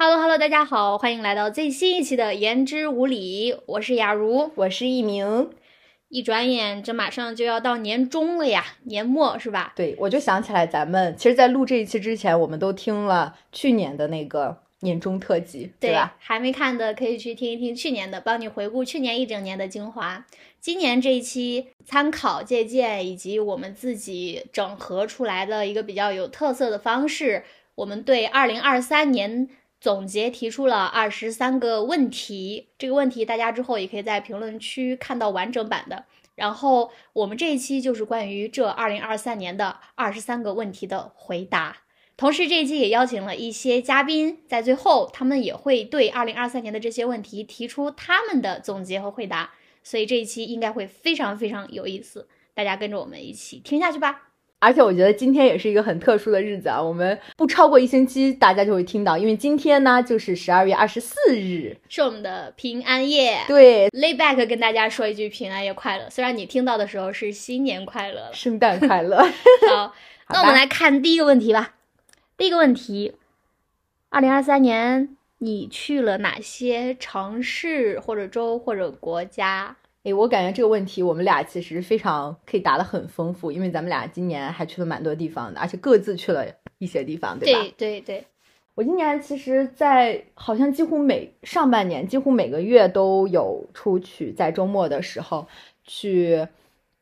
Hello Hello，大家好，欢迎来到最新一期的言之无理，我是雅茹，我是一鸣。一转眼，这马上就要到年终了呀，年末是吧？对，我就想起来，咱们其实，在录这一期之前，我们都听了去年的那个年终特辑，对吧？还没看的可以去听一听去年的，帮你回顾去年一整年的精华。今年这一期参考借鉴以及我们自己整合出来的一个比较有特色的方式，我们对二零二三年。总结提出了二十三个问题，这个问题大家之后也可以在评论区看到完整版的。然后我们这一期就是关于这二零二三年的二十三个问题的回答。同时这一期也邀请了一些嘉宾，在最后他们也会对二零二三年的这些问题提出他们的总结和回答。所以这一期应该会非常非常有意思，大家跟着我们一起听下去吧。而且我觉得今天也是一个很特殊的日子啊，我们不超过一星期，大家就会听到，因为今天呢就是十二月二十四日，是我们的平安夜。对，layback 跟大家说一句平安夜快乐，虽然你听到的时候是新年快乐了，圣诞快乐。好，那我们来看第一个问题吧。第一个问题，二零二三年你去了哪些城市或者州或者国家？哎，我感觉这个问题我们俩其实非常可以答得很丰富，因为咱们俩今年还去了蛮多地方的，而且各自去了一些地方，对吧？对对对，我今年其实，在好像几乎每上半年几乎每个月都有出去，在周末的时候去，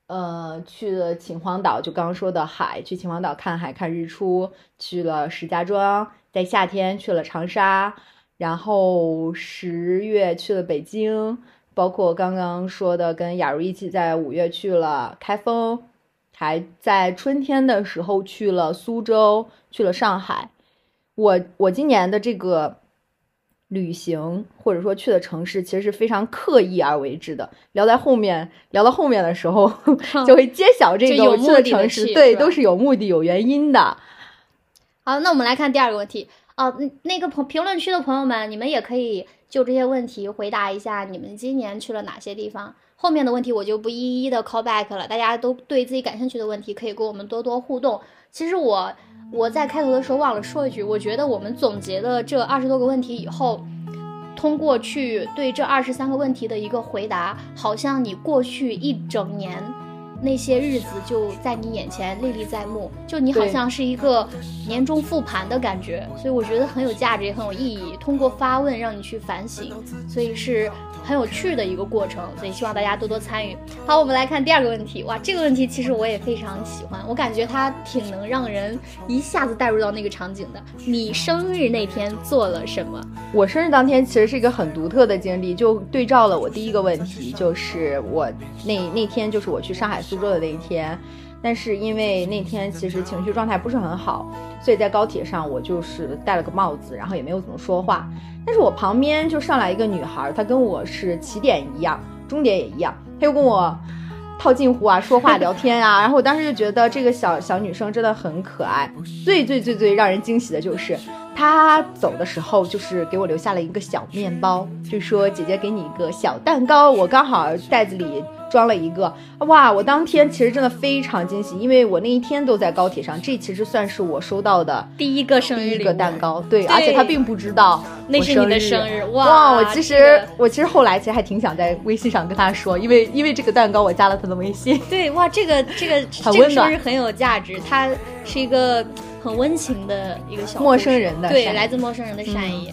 呃，去了秦皇岛，就刚刚说的海，去秦皇岛看海看日出，去了石家庄，在夏天去了长沙，然后十月去了北京。包括刚刚说的，跟雅茹一起在五月去了开封，还在春天的时候去了苏州，去了上海。我我今年的这个旅行或者说去的城市，其实是非常刻意而为之的。聊在后面，聊到后面的时候 就会揭晓这个我去的城市，对，都是有目的、有原因的。好，那我们来看第二个问题哦，那个朋评论区的朋友们，你们也可以。就这些问题回答一下，你们今年去了哪些地方？后面的问题我就不一一的 call back 了。大家都对自己感兴趣的问题，可以跟我们多多互动。其实我我在开头的时候忘了说一句，我觉得我们总结的这二十多个问题以后，通过去对这二十三个问题的一个回答，好像你过去一整年。那些日子就在你眼前历历在目，就你好像是一个年终复盘的感觉，所以我觉得很有价值，也很有意义。通过发问让你去反省，所以是很有趣的一个过程。所以希望大家多多参与。好，我们来看第二个问题。哇，这个问题其实我也非常喜欢，我感觉它挺能让人一下子带入到那个场景的。你生日那天做了什么？我生日当天其实是一个很独特的经历，就对照了我第一个问题，就是我那那天就是我去上海。苏州的那一天，但是因为那天其实情绪状态不是很好，所以在高铁上我就是戴了个帽子，然后也没有怎么说话。但是我旁边就上来一个女孩，她跟我是起点一样，终点也一样，她又跟我套近乎啊，说话聊天啊，然后我当时就觉得这个小小女生真的很可爱。最最最最让人惊喜的就是她走的时候，就是给我留下了一个小面包，就说姐姐给你一个小蛋糕，我刚好袋子里。装了一个哇！我当天其实真的非常惊喜，因为我那一天都在高铁上，这其实算是我收到的第一个生日一个蛋糕。对，而且他并不知道那是你的生日哇！我其实我其实后来其实还挺想在微信上跟他说，因为因为这个蛋糕我加了他的微信。对哇，这个这个这个生日很有价值，它是一个很温情的一个小陌生人的对来自陌生人的善意，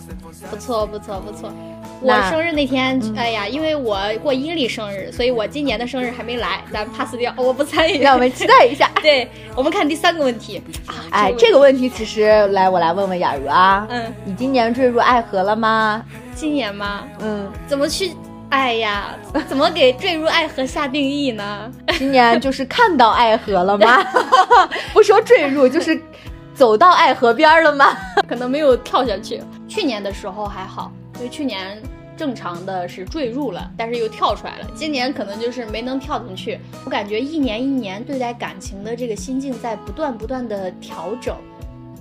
不错不错不错。我生日那天，哎呀，因为我过阴历生日，所以我今年的生日还没来，咱 pass 掉，我不参与。让我们期待一下。对，我们看第三个问题啊，哎，这个问题其实来，我来问问雅茹啊，嗯，你今年坠入爱河了吗？今年吗？嗯，怎么去？哎呀，怎么给坠入爱河下定义呢？今年就是看到爱河了吗？不说坠入，就是走到爱河边了吗？可能没有跳下去。去年的时候还好，因为去年。正常的是坠入了，但是又跳出来了。今年可能就是没能跳进去。我感觉一年一年对待感情的这个心境在不断不断的调整。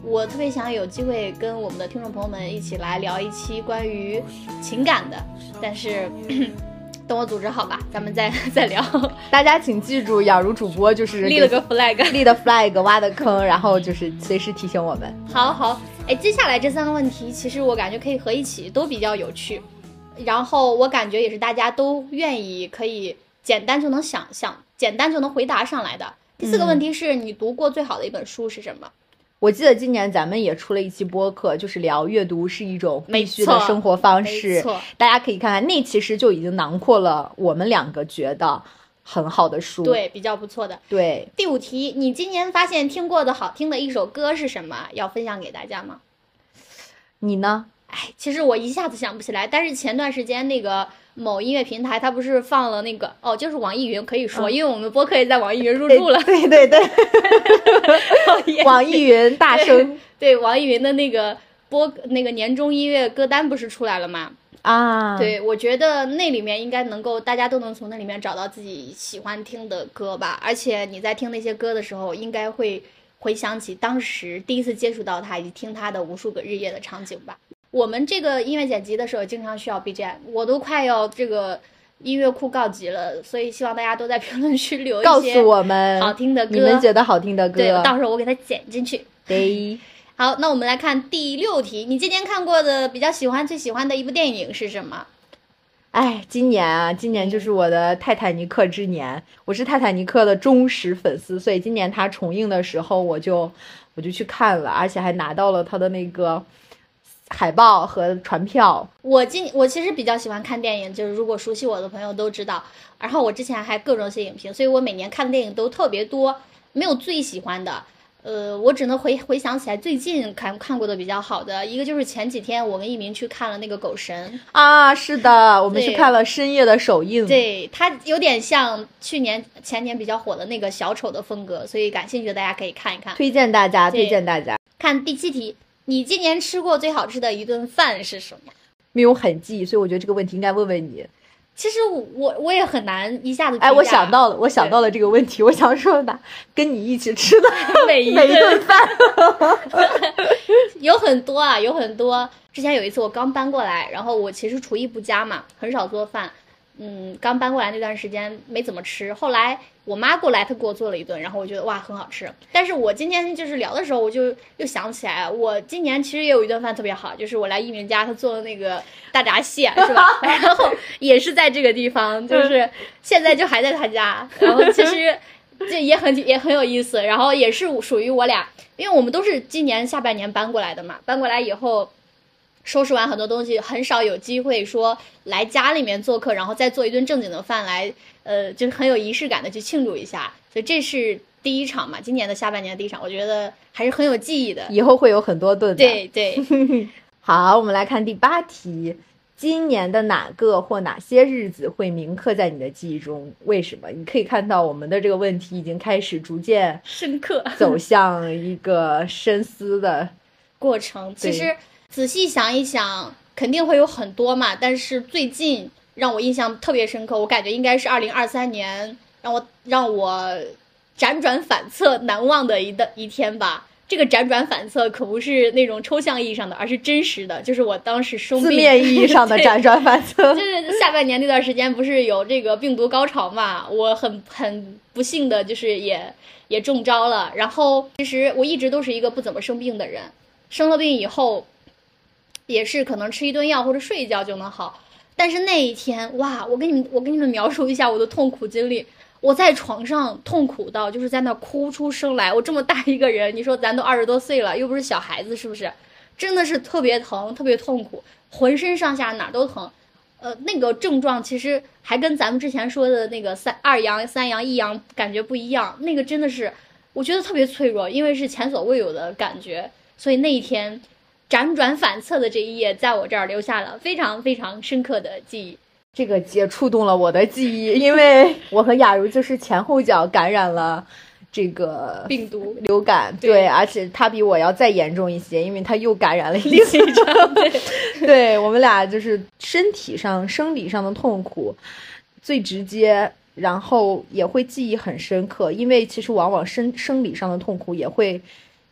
我特别想有机会跟我们的听众朋友们一起来聊一期关于情感的，但是等我组织好吧，咱们再 再聊。大家请记住，雅茹主播就是立了个 flag，立的 flag，挖的坑，然后就是随时提醒我们。好好，哎，接下来这三个问题，其实我感觉可以合一起，都比较有趣。然后我感觉也是大家都愿意可以简单就能想想，简单就能回答上来的。第四个问题是你读过最好的一本书是什么？我记得今年咱们也出了一期播客，就是聊阅读是一种必须的生活方式。错，大家可以看看，那其实就已经囊括了我们两个觉得很好的书。对，比较不错的。对，第五题，你今年发现听过的好听的一首歌是什么？要分享给大家吗？你呢？哎，其实我一下子想不起来，但是前段时间那个某音乐平台，它不是放了那个哦，就是网易云可以说，因为我们播客也在网易云入驻了。对对对，网易云大声。对，网易云的那个播那个年终音乐歌单不是出来了吗？啊，对，我觉得那里面应该能够，大家都能从那里面找到自己喜欢听的歌吧。而且你在听那些歌的时候，应该会回想起当时第一次接触到它以及听它的无数个日夜的场景吧。我们这个音乐剪辑的时候，经常需要 BGM，我都快要这个音乐库告急了，所以希望大家都在评论区留一些告诉我们好听的歌，你们觉得好听的歌，对，到时候我给它剪进去。对，好，那我们来看第六题，你今年看过的比较喜欢、最喜欢的一部电影是什么？哎，今年啊，今年就是我的泰坦尼克之年，我是泰坦尼克的忠实粉丝，所以今年它重映的时候，我就我就去看了，而且还拿到了它的那个。海报和船票，我今我其实比较喜欢看电影，就是如果熟悉我的朋友都知道。然后我之前还各种写影评，所以我每年看的电影都特别多，没有最喜欢的。呃，我只能回回想起来最近看看过的比较好的一个，就是前几天我跟一鸣去看了那个《狗神》啊，是的，我们去看了深夜的首映，对，它有点像去年前年比较火的那个小丑的风格，所以感兴趣的大家可以看一看，推荐大家，推荐大家看第七题。你今年吃过最好吃的一顿饭是什么？没有很记，所以我觉得这个问题应该问问你。其实我我也很难一下子。哎，我想到了，我想到了这个问题，我想说的，跟你一起吃的 每一顿饭，有很多啊，有很多。之前有一次我刚搬过来，然后我其实厨艺不佳嘛，很少做饭。嗯，刚搬过来那段时间没怎么吃，后来我妈过来，她给我做了一顿，然后我觉得哇很好吃。但是我今天就是聊的时候，我就又想起来，我今年其实也有一顿饭特别好，就是我来一鸣家，他做的那个大闸蟹，是吧？然后也是在这个地方，就是现在就还在他家，然后其实这也很也很有意思，然后也是属于我俩，因为我们都是今年下半年搬过来的嘛，搬过来以后。收拾完很多东西，很少有机会说来家里面做客，然后再做一顿正经的饭来，呃，就是很有仪式感的去庆祝一下。所以这是第一场嘛，今年的下半年的第一场，我觉得还是很有记忆的。以后会有很多顿。对对。好，我们来看第八题：今年的哪个或哪些日子会铭刻在你的记忆中？为什么？你可以看到我们的这个问题已经开始逐渐深刻，走向一个深思的过程。其实。仔细想一想，肯定会有很多嘛。但是最近让我印象特别深刻，我感觉应该是二零二三年让我让我辗转反侧难忘的一的一天吧。这个辗转反侧可不是那种抽象意义上的，而是真实的。就是我当时生病，字面意义上的 辗转反侧。就是下半年那段时间不是有这个病毒高潮嘛？我很很不幸的就是也也中招了。然后其实我一直都是一个不怎么生病的人，生了病以后。也是可能吃一顿药或者睡一觉就能好，但是那一天哇，我给你们我给你们描述一下我的痛苦经历。我在床上痛苦到就是在那哭出声来。我这么大一个人，你说咱都二十多岁了，又不是小孩子，是不是？真的是特别疼，特别痛苦，浑身上下哪都疼。呃，那个症状其实还跟咱们之前说的那个三二阳、三阳、一阳感觉不一样。那个真的是我觉得特别脆弱，因为是前所未有的感觉，所以那一天。辗转反侧的这一页，在我这儿留下了非常非常深刻的记忆。这个也触动了我的记忆，因为我和雅茹就是前后脚感染了这个病毒流感，对，而且他比我要再严重一些，因为他又感染了一次。对，对我们俩就是身体上、生理上的痛苦最直接，然后也会记忆很深刻，因为其实往往生生理上的痛苦也会。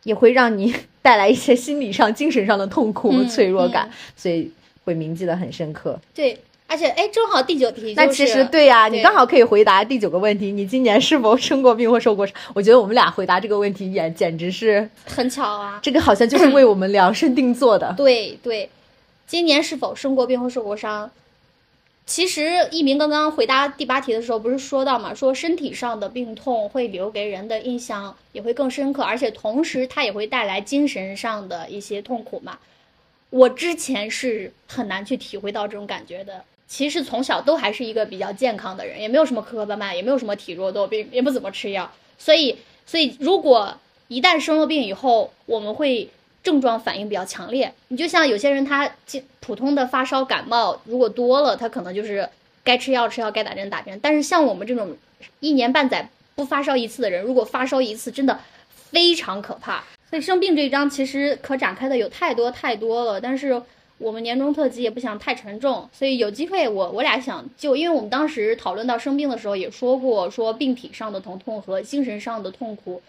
也会让你 带来一些心理上、精神上的痛苦和脆弱感，所以会铭记的很深刻。对，而且哎，正好第九题、就是，那其实对呀、对你刚好可以回答第九个问题：你今年是否生过病或受过伤？我觉得我们俩回答这个问题也简直是，很巧啊。这个好像就是为我们量身定做的。对对，今年是否生过病或受过伤？其实一鸣刚刚回答第八题的时候，不是说到嘛，说身体上的病痛会留给人的印象也会更深刻，而且同时它也会带来精神上的一些痛苦嘛。我之前是很难去体会到这种感觉的。其实从小都还是一个比较健康的人，也没有什么磕磕绊绊，也没有什么体弱多病，也不怎么吃药。所以，所以如果一旦生了病以后，我们会症状反应比较强烈。你就像有些人他普通的发烧感冒，如果多了，他可能就是该吃药吃药，该打针打针。但是像我们这种一年半载不发烧一次的人，如果发烧一次，真的非常可怕。所以生病这一章其实可展开的有太多太多了，但是我们年终特辑也不想太沉重，所以有机会我我俩想就，因为我们当时讨论到生病的时候也说过，说病体上的疼痛和精神上的痛苦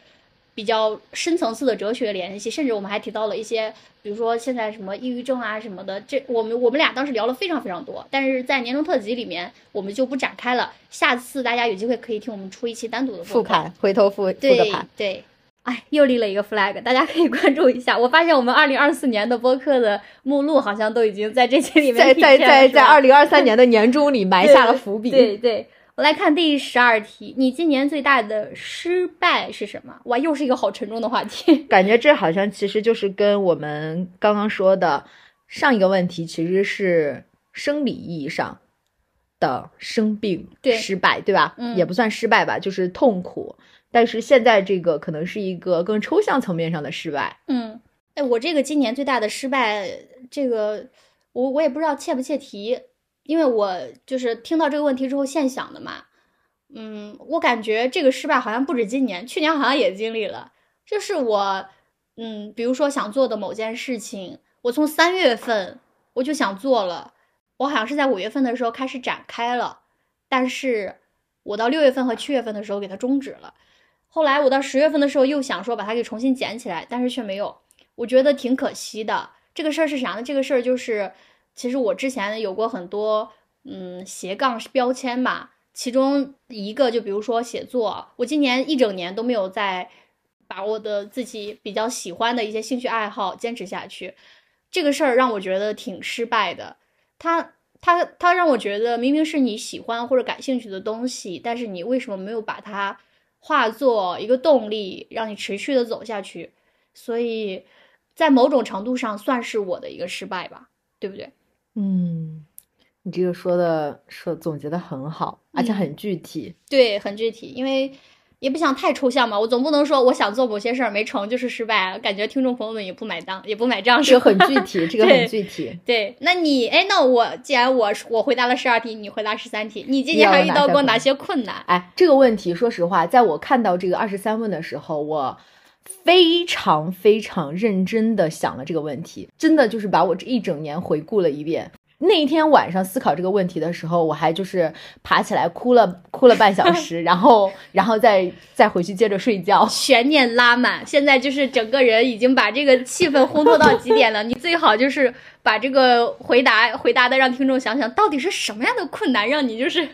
比较深层次的哲学联系，甚至我们还提到了一些，比如说现在什么抑郁症啊什么的，这我们我们俩当时聊了非常非常多，但是在年终特辑里面我们就不展开了，下次大家有机会可以听我们出一期单独的复盘，回头复复对个盘。对，哎，又立了一个 flag，大家可以关注一下。我发现我们二零二四年的播客的目录好像都已经在这期里面在体在在在二零二三年的年终里埋下了伏笔。对对，我来看第十二题，你今年最大的失败是什么？哇，又是一个好沉重的话题。感觉这好像其实就是跟我们刚刚说的上一个问题，其实是生理意义上的生病对失败，对吧？嗯也不算失败吧，就是痛苦。但是现在这个可能是一个更抽象层面上的失败。嗯，哎，我这个今年最大的失败，这个我我也不知道切不切题，因为我就是听到这个问题之后现想的嘛。嗯，我感觉这个失败好像不止今年，去年好像也经历了。就是我，嗯，比如说想做的某件事情，我从三月份我就想做了，我好像是在五月份的时候开始展开了，但是我到六月份和七月份的时候给它终止了。后来我到十月份的时候又想说把它给重新捡起来，但是却没有，我觉得挺可惜的。这个事儿是啥呢？这个事儿就是，其实我之前有过很多嗯斜杠标签吧，其中一个就比如说写作，我今年一整年都没有在把我的自己比较喜欢的一些兴趣爱好坚持下去，这个事儿让我觉得挺失败的。它它它让我觉得明明是你喜欢或者感兴趣的东西，但是你为什么没有把它化作一个动力，让你持续的走下去？所以在某种程度上算是我的一个失败吧，对不对？嗯，你这个说的说总结的很好，而且嗯很具体。对，很具体，因为也不想太抽象嘛，我总不能说我想做某些事儿没成就是失败，感觉听众朋友们也不买单，也不买账，这个很具体，这个 很具体。对，那你哎，那我既然我我回答了十二题，你回答十三题，你今年还遇到过哪些困难？哎，这个问题，说实话，在我看到这个二十三问的时候，我非常非常认真的想了这个问题，真的就是把我这一整年回顾了一遍。那一天晚上思考这个问题的时候，我还就是爬起来哭了哭了半小时，然后然后再再回去接着睡觉。悬念拉满，现在就是整个人已经把这个气氛烘托到极点了。你最好就是把这个回答回答的让听众想想，到底是什么样的困难让你就是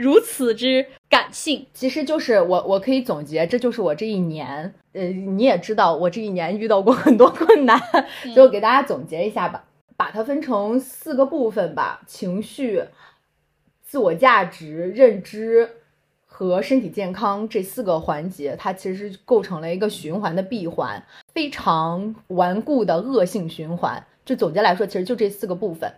如此之感性？其实就是我我可以总结，这就是我这一年，呃，你也知道我这一年遇到过很多困难，所以我给大家总结一下吧，把它分成四个部分吧：情绪、自我价值、认知和身体健康这四个环节，它其实构成了一个循环的闭环，非常顽固的恶性循环。就总结来说，其实就这四个部分。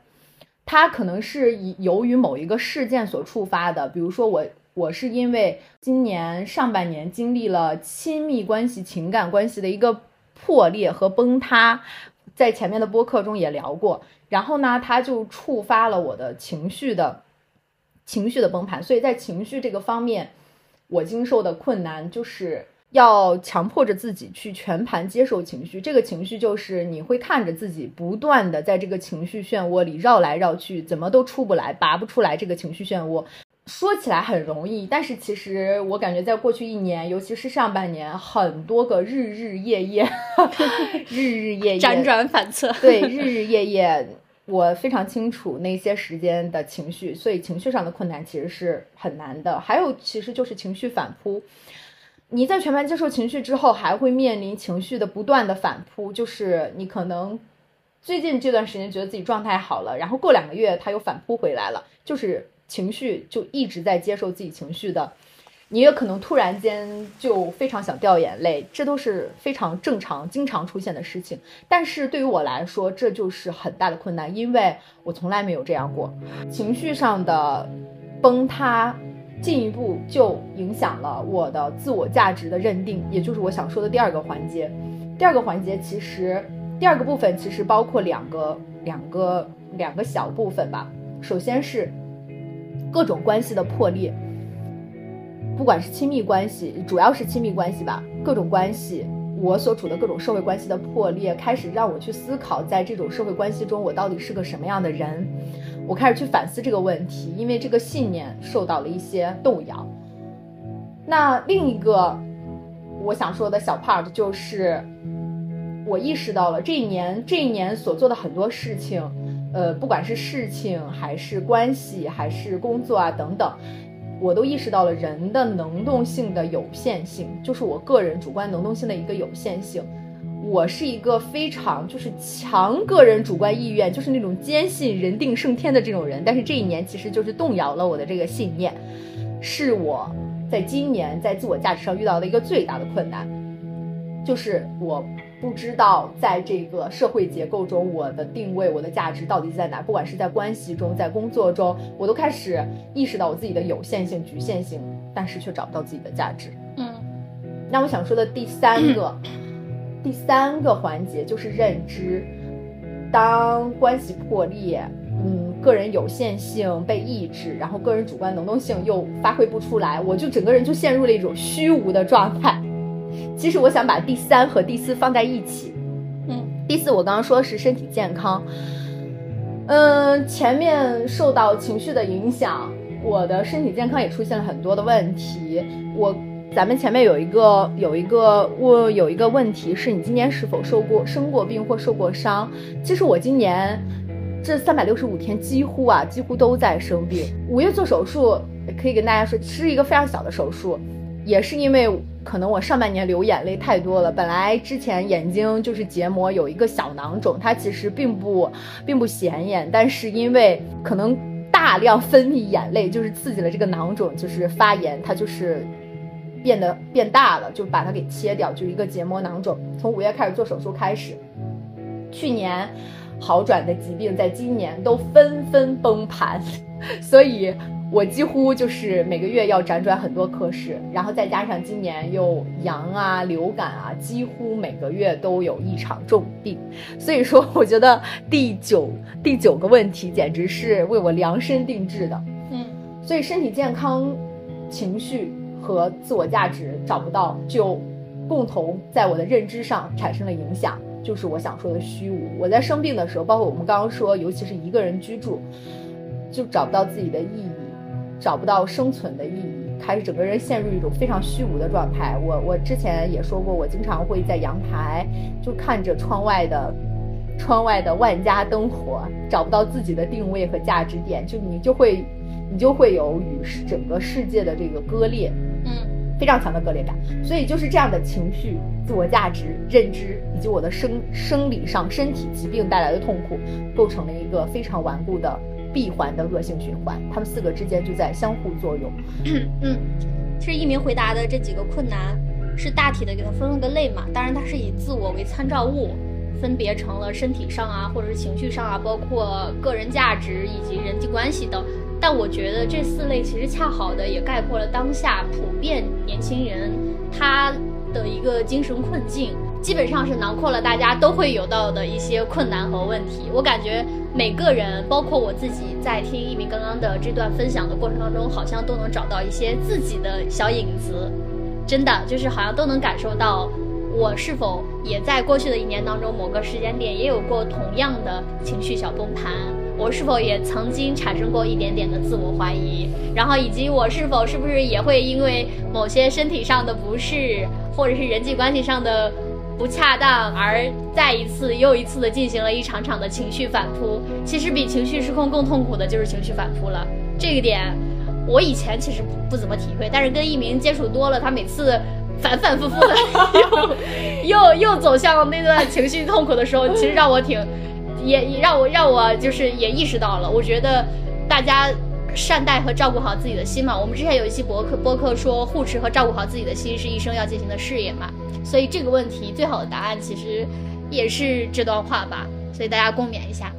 它可能是以由于某一个事件所触发的，比如说我我是因为今年上半年经历了亲密关系、情感关系的一个破裂和崩塌，在前面的播客中也聊过，然后呢，它就触发了我的情绪的情绪的崩盘，所以在情绪这个方面，我经受的困难就是要强迫着自己去全盘接受情绪。这个情绪就是你会看着自己不断的在这个情绪漩涡里绕来绕去，怎么都出不来，拔不出来这个情绪漩涡。说起来很容易，但是其实我感觉在过去一年，尤其是上半年，很多个日日夜夜，日日夜夜辗转反侧。对，日日夜夜，我非常清楚那些时间的情绪，所以情绪上的困难其实是很难的。还有，其实就是情绪反扑。你在全盘接受情绪之后，还会面临情绪的不断的反扑，就是你可能最近这段时间觉得自己状态好了，然后过两个月它又反扑回来了，就是情绪就一直在接受自己情绪的。你也可能突然间就非常想掉眼泪，这都是非常正常、经常出现的事情。但是对于我来说，这就是很大的困难，因为我从来没有这样过。情绪上的崩塌，进一步就影响了我的自我价值的认定，也就是我想说的第二个环节。第二个环节其实，第二个部分其实包括两个、两个、两个小部分吧。首先是各种关系的破裂。不管是亲密关系，主要是亲密关系吧，各种关系，我所处的各种社会关系的破裂，开始让我去思考，在这种社会关系中，我到底是个什么样的人？我开始去反思这个问题，因为这个信念受到了一些动摇。那另一个我想说的小 part 就是，我意识到了这一年，这一年所做的很多事情，呃，不管是事情还是关系还是工作啊等等。我都意识到了人的能动性的有限性，就是我个人主观能动性的一个有限性。我是一个非常就是强个人主观意愿，就是那种坚信人定胜天的这种人。但是这一年其实就是动摇了我的这个信念，是我在今年在自我价值上遇到的一个最大的困难，就是我。不知道在这个社会结构中，我的定位、我的价值到底在哪？不管是在关系中，在工作中，我都开始意识到我自己的有限性、局限性，但是却找不到自己的价值。嗯，那我想说的第三个，第三个环节就是认知。当关系破裂，嗯，个人有限性被抑制，然后个人主观能动性又发挥不出来，我就整个人就陷入了一种虚无的状态。其实我想把第三和第四放在一起，嗯，第四我刚刚说是身体健康，嗯，前面受到情绪的影响，我的身体健康也出现了很多的问题。我咱们前面有一个有一个我有一个问题是你今年是否受过生过病或受过伤？其实我今年这三百六十五天几乎啊几乎都在生病。五月做手术，可以跟大家说是一个非常小的手术。也是因为可能我上半年流眼泪太多了，本来之前眼睛就是结膜有一个小囊肿，它其实并不并不显眼，但是因为可能大量分泌眼泪，就是刺激了这个囊肿，就是发炎，它就是变得变大了，就把它给切掉，就一个结膜囊肿。从五月开始做手术开始，去年好转的疾病，在今年都纷纷崩盘，所以。我几乎就是每个月要辗转很多科室，然后再加上今年又阳啊、流感啊，几乎每个月都有一场重病。所以说，我觉得第九第九个问题简直是为我量身定制的。嗯，所以身体健康、情绪和自我价值找不到，就共同在我的认知上产生了影响，就是我想说的虚无。我在生病的时候，包括我们刚刚说，尤其是一个人居住，就找不到自己的意义。找不到生存的意义，开始整个人陷入一种非常虚无的状态。我我之前也说过，我经常会在阳台就看着窗外的窗外的万家灯火，找不到自己的定位和价值点，就你就会你就会有与整个世界的这个割裂，非常强的割裂感。所以就是这样的情绪、自我价值认知以及我的生生理上身体疾病带来的痛苦，构成了一个非常顽固的。闭环的恶性循环，他们四个之间就在相互作用。嗯，其实一鸣回答的这几个困难是大体的给它分了个类嘛，当然它是以自我为参照物，分别成了身体上啊，或者是情绪上啊，包括个人价值以及人际关系等。但我觉得这四类其实恰好的也概括了当下普遍年轻人他的一个精神困境。基本上是囊括了大家都会有到的一些困难和问题。我感觉每个人，包括我自己，在听一鸣刚刚的这段分享的过程当中，好像都能找到一些自己的小影子。真的，就是好像都能感受到，我是否也在过去的一年当中某个时间点也有过同样的情绪小崩盘？我是否也曾经产生过一点点的自我怀疑？然后以及我是否是不是也会因为某些身体上的不适，或者是人际关系上的？不恰当，而再一次又一次的进行了一场场的情绪反扑。其实比情绪失控更痛苦的就是情绪反扑了。这个点，我以前其实不不怎么体会，但是跟一鸣接触多了，他每次反反复复的 又又又走向那段情绪痛苦的时候，其实让我挺，也也让我让我就是也意识到了，我觉得大家。善待和照顾好自己的心嘛。我们之前有一期博客播客说，护持和照顾好自己的心是一生要进行的事业嘛。所以这个问题最好的答案其实也是这段话吧。所以大家共勉一下。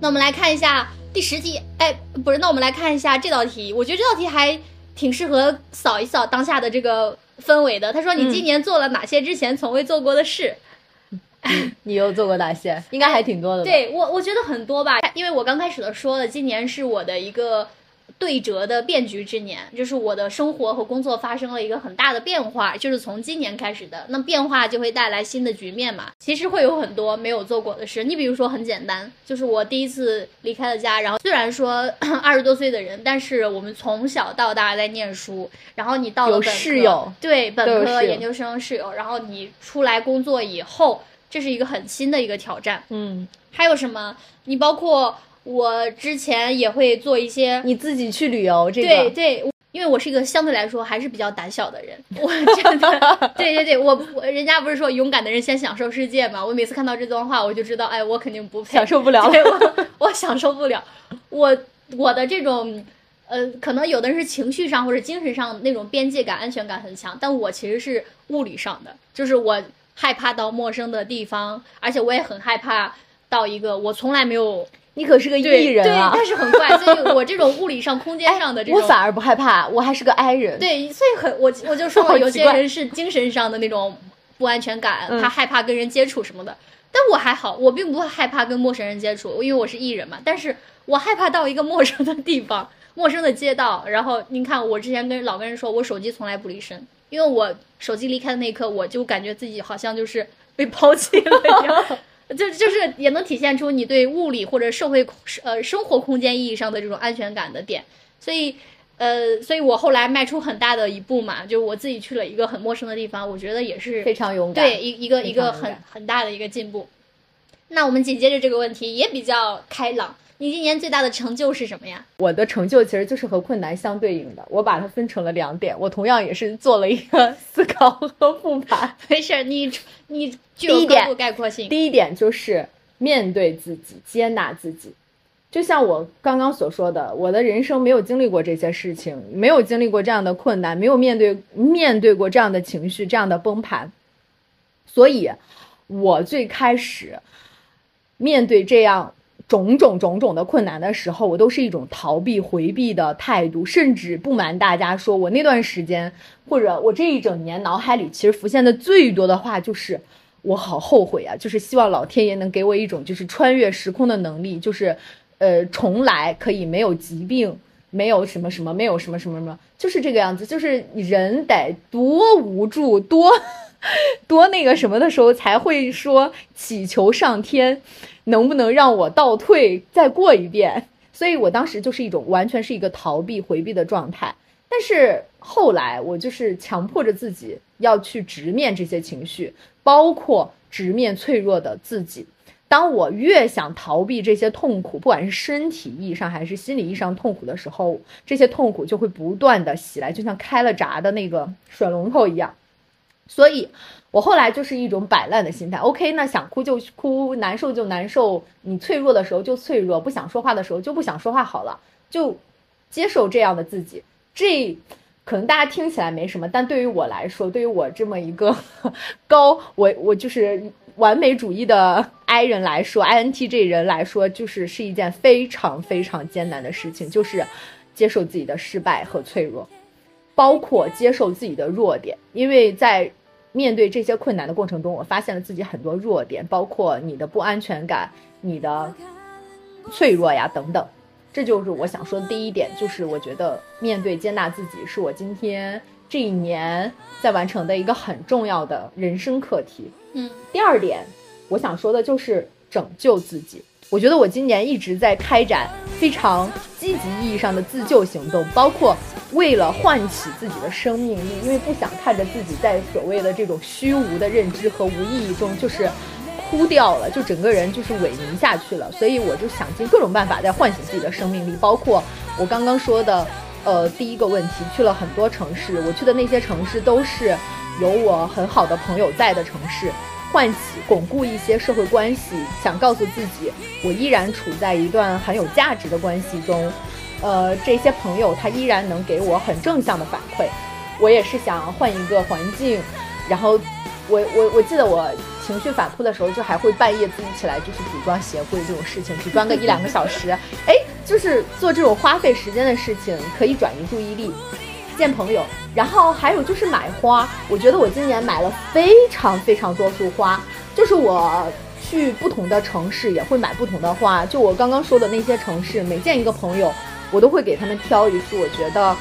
那我们来看一下第十题，哎，不是，那我们来看一下这道题。我觉得这道题还挺适合扫一扫当下的这个氛围的。他说：“你今年做了哪些之前从未做过的事？” 你又做过哪些？应该还挺多的。对我，我觉得很多吧，因为我刚开始的说了，今年是我的一个。对折的变局之年，就是我的生活和工作发生了一个很大的变化，就是从今年开始的。那变化就会带来新的局面嘛。其实会有很多没有做过的事，你比如说很简单，就是我第一次离开了家。然后虽然说 二十多岁的人，但是我们从小到大在念书，然后你到了室友，对本科、研究生室友，然后你出来工作以后，这是一个很新的一个挑战。嗯，还有什么？你包括。我之前也会做一些，你自己去旅游，这个。对对，因为我是一个相对来说还是比较胆小的人，我真的，对对对，我我人家不是说勇敢的人先享受世界嘛，我每次看到这段话，我就知道，哎，我肯定不配，享受不了，我我享受不了，我我的这种，呃，可能有的人是情绪上或者精神上那种边界感、安全感很强，但我其实是物理上的，就是我害怕到陌生的地方，而且我也很害怕到一个我从来没有。你可是个艺人啊！对，但是很怪，所以我这种物理上、空间上的这种，我反而不害怕，我还是个 I 人。对，所以很我我就说，有些人是精神上的那种不安全感，他害怕跟人接触什么的。但我还好，我并不害怕跟陌生人接触，因为我是艺人嘛。但是我害怕到一个陌生的地方、陌生的街道，然后您看，我之前跟老跟人说，我手机从来不离身，因为我手机离开的那一刻，我就感觉自己好像就是被抛弃了一样。就就是也能体现出你对物理或者社会呃生活空间意义上的这种安全感的点，所以呃，所以我后来迈出很大的一步嘛，就我自己去了一个很陌生的地方，我觉得也是非常勇敢，对一一个一个很很大的一个进步。那我们紧接着这个问题也比较开朗。你今年最大的成就是什么呀？我的成就其实就是和困难相对应的，我把它分成了两点。我同样也是做了一个 思考和复盘。没事，你你第一点概括性。第一点就是面对自己，接纳自己。就像我刚刚所说的，我的人生没有经历过这些事情，没有经历过这样的困难，没有面对面对过这样的情绪，这样的崩盘。所以，我最开始面对这样。种种种种的困难的时候，我都是一种逃避回避的态度，甚至不瞒大家说，我那段时间或者我这一整年脑海里其实浮现的最多的话就是我好后悔啊，就是希望老天爷能给我一种就是穿越时空的能力，就是呃重来可以没有疾病，没有什么什么，没有什么什么什么，就是这个样子，就是人得多无助，多 多那个什么的时候才会说祈求上天。能不能让我倒退再过一遍？所以我当时就是一种完全是一个逃避回避的状态。但是后来我就是强迫着自己要去直面这些情绪，包括直面脆弱的自己。当我越想逃避这些痛苦，不管是身体意义上还是心理意义上痛苦的时候，这些痛苦就会不断的袭来，就像开了闸的那个水龙头一样。所以。我后来就是一种摆烂的心态，OK，那想哭就哭，难受就难受，你脆弱的时候就脆弱，不想说话的时候就不想说话，好了，就接受这样的自己。这可能大家听起来没什么，但对于我来说，对于我这么一个 高，我我就是完美主义的 I 人来说，INTJ 人来说，就是是一件非常非常艰难的事情，就是接受自己的失败和脆弱，包括接受自己的弱点，因为在。面对这些困难的过程中，我发现了自己很多弱点，包括你的不安全感、你的脆弱呀等等。这就是我想说的第一点，就是我觉得面对接纳自己，是我今天这一年在完成的一个很重要的人生课题。嗯，第二点，我想说的就是拯救自己。我觉得我今年一直在开展非常积极意义上的自救行动，包括为了唤起自己的生命力，因为不想看着自己在所谓的这种虚无的认知和无意义中就是枯掉了，就整个人就是萎靡下去了。所以我就想尽各种办法在唤醒自己的生命力，包括我刚刚说的，呃，第一个问题，去了很多城市，我去的那些城市都是有我很好的朋友在的城市。唤起、巩固一些社会关系，想告诉自己，我依然处在一段很有价值的关系中。呃，这些朋友他依然能给我很正向的反馈。我也是想换一个环境，然后我我我记得我情绪反扑的时候，就还会半夜自己起来，就是组装鞋柜这种事情，只装个一两个小时。哎，就是做这种花费时间的事情，可以转移注意力。见朋友，然后还有就是买花。我觉得我今年买了非常非常多束花，就是我去不同的城市也会买不同的花。就我刚刚说的那些城市，每见一个朋友，我都会给他们挑一束我觉得，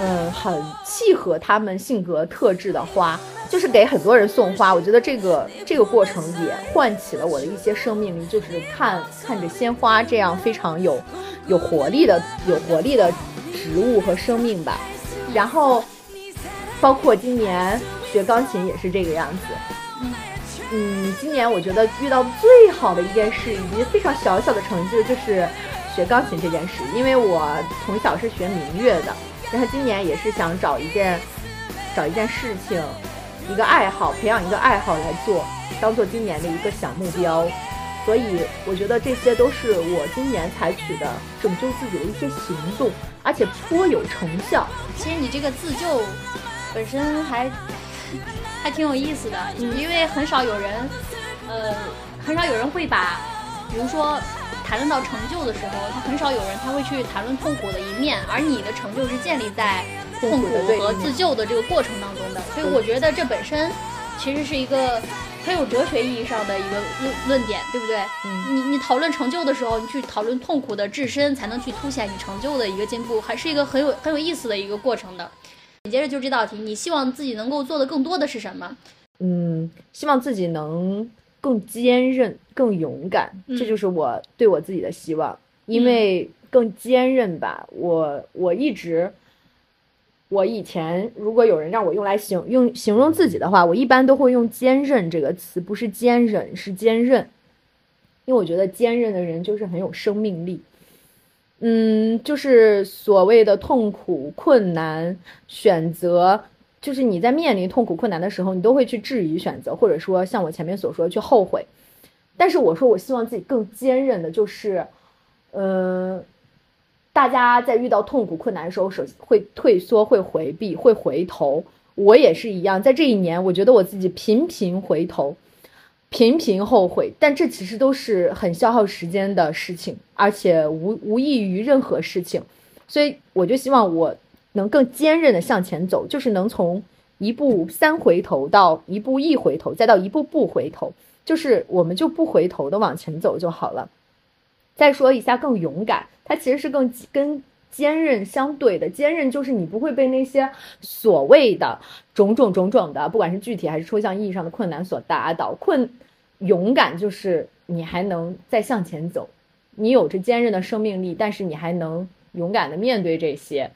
嗯，很契合他们性格特质的花，就是给很多人送花。我觉得这个这个过程也唤起了我的一些生命力，就是看看着鲜花这样非常有有活力的有活力的植物和生命吧。然后，包括今年学钢琴也是这个样子。嗯，今年我觉得遇到最好的一件事，以及非常小小的成就，就是学钢琴这件事。因为我从小是学民乐的，然后今年也是想找一件，找一件事情，一个爱好，培养一个爱好来做，当做今年的一个小目标。所以我觉得这些都是我今年采取的拯救自己的一些行动，而且颇有成效。其实你这个自救本身还还挺有意思的，因为很少有人，呃，很少有人会把，比如说谈论到成就的时候，他很少有人他会去谈论痛苦的一面，而你的成就是建立在痛苦和自救的这个过程当中的，所以我觉得这本身其实是一个。很有哲学意义上的一个论论点，对不对？嗯，你你讨论成就的时候，你去讨论痛苦的自身，才能去凸显你成就的一个进步，还是一个很有很有意思的一个过程的。紧接着就这道题，你希望自己能够做的更多的是什么？嗯，希望自己能更坚韧、更勇敢，这就是我对我自己的希望。因为更坚韧吧，我我一直。我以前如果有人让我用来形用形容自己的话，我一般都会用“坚韧”这个词，不是坚韧，是坚韧。因为我觉得坚韧的人就是很有生命力。嗯，就是所谓的痛苦、困难、选择，就是你在面临痛苦、困难的时候，你都会去质疑选择，或者说像我前面所说去后悔。但是我说，我希望自己更坚韧的，就是，嗯。大家在遇到痛苦困难的时候，首会退缩，会回避，会回头。我也是一样，在这一年，我觉得我自己频频回头，频频后悔。但这其实都是很消耗时间的事情，而且无无益于任何事情。所以我就希望我能更坚韧的向前走，就是能从一步三回头到一步一回头，再到一步不回头，就是我们就不回头的往前走就好了。再说一下，更勇敢。它其实是更跟坚韧相对的，坚韧就是你不会被那些所谓的种种种种的，不管是具体还是抽象意义上的困难所打倒。困，勇敢就是你还能再向前走，你有着坚韧的生命力，但是你还能勇敢的面对这些。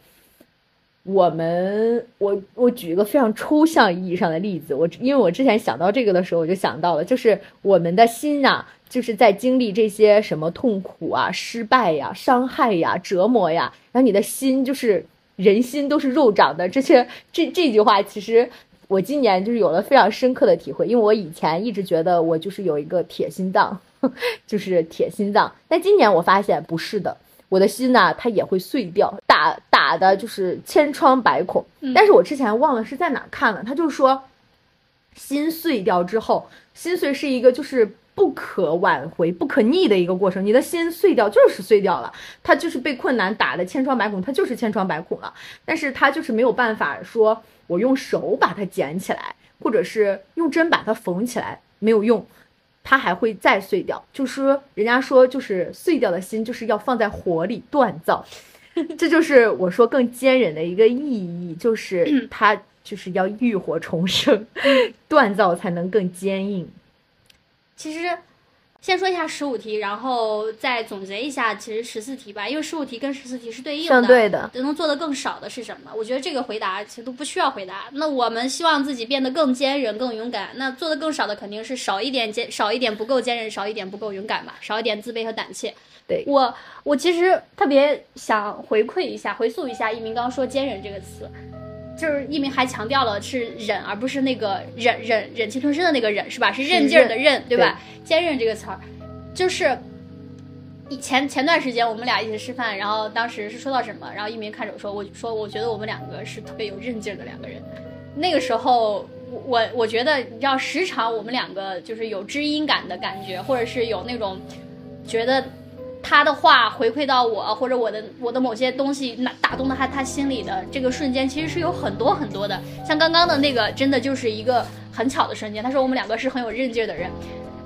我们，我我举一个非常抽象意义上的例子，我因为我之前想到这个的时候，我就想到了，就是我们的心啊。就是在经历这些什么痛苦啊、失败呀、伤害呀、折磨呀，然后你的心就是人心都是肉长的。这些这这句话，其实我今年就是有了非常深刻的体会，因为我以前一直觉得我就是有一个铁心脏，就是铁心脏。但今年我发现不是的，我的心呢，它也会碎掉，打打的就是千疮百孔。但是我之前忘了是在哪看了，他就说，心碎掉之后，心碎是一个就是。不可挽回、不可逆的一个过程，你的心碎掉就是碎掉了，它就是被困难打的千疮百孔，它就是千疮百孔了。但是它就是没有办法说，我用手把它捡起来，或者是用针把它缝起来，没有用，它还会再碎掉。就是说，人家说，就是碎掉的心就是要放在火里锻造，这就是我说更坚韧的一个意义，就是它就是要浴火重生，锻造才能更坚硬。其实，先说一下十五题，然后再总结一下，其实十四题吧，因为十五题跟十四题是对应的。相对的，能做的更少的是什么？我觉得这个回答其实都不需要回答。那我们希望自己变得更坚韧、更勇敢。那做的更少的肯定是少一点坚，少一点不够坚韧，少一点不够勇敢吧，少一点自卑和胆怯。对我，我其实特别想回馈一下、回溯一下一鸣刚刚说“坚韧”这个词，就是一鸣还强调了是忍，而不是那个忍忍忍气吞声的那个忍，是吧？是韧劲儿的韧，对吧？坚韧这个词儿。就是以前前段时间我们俩一起吃饭，然后当时是说到什么，然后一鸣看着我说：“我说我觉得我们两个是特别有韧劲儿的两个人。”那个时候我我觉得你知道，时常我们两个就是有知音感的感觉，或者是有那种觉得他的话回馈到我，或者我的我的某些东西打打动了他他心里的这个瞬间，其实是有很多很多的。像刚刚的那个，真的就是一个很巧的瞬间。他说我们两个是很有韧劲的人。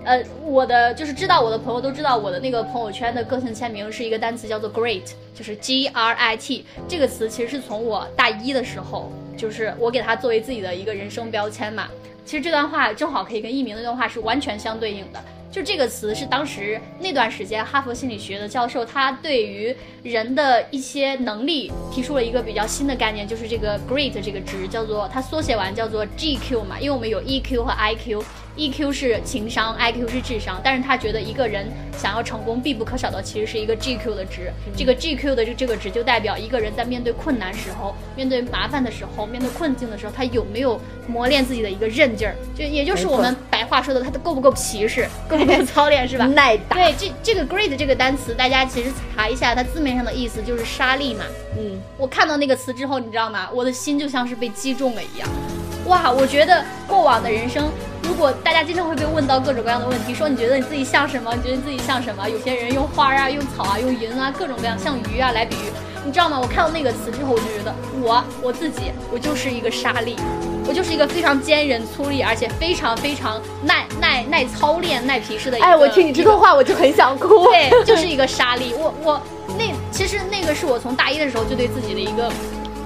呃，我的就是知道我的朋友都知道我的那个朋友圈的个性签名是一个单词叫做 great，就是 G R I T 这个词其实是从我大一的时候，就是我给他作为自己的一个人生标签嘛。其实这段话正好可以跟艺名那段话是完全相对应的。就这个词是当时那段时间哈佛心理学的教授他对于人的一些能力提出了一个比较新的概念，就是这个 great 这个值叫做它缩写完叫做 G Q 嘛，因为我们有 E Q 和 IQ Q。E Q 是情商，I Q 是智商，但是他觉得一个人想要成功，必不可少的其实是一个 G Q 的值。这个 G Q 的这这个值就代表一个人在面对困难时候、面对麻烦的时候、面对困境的时候，他有没有磨练自己的一个韧劲儿，就也就是我们白话说的，他的够不够皮实，够不够操练，是吧？耐打。对，这这个 Great 这个单词，大家其实查一下，它字面上的意思就是沙粒嘛。嗯，我看到那个词之后，你知道吗？我的心就像是被击中了一样。哇，我觉得过往的人生。如果大家经常会被问到各种各样的问题，说你觉得你自己像什么？你觉得你自己像什么？有些人用花啊，用草啊，用云啊，各种各样像鱼啊来比喻，你知道吗？我看到那个词之后，我就觉得我我自己我就是一个沙粒，我就是一个非常坚韧、粗粝，而且非常非常耐耐耐操练、耐皮实的。哎，我听你这段话我就很想哭。对，就是一个沙粒。我我那其实那个是我从大一的时候就对自己的一个。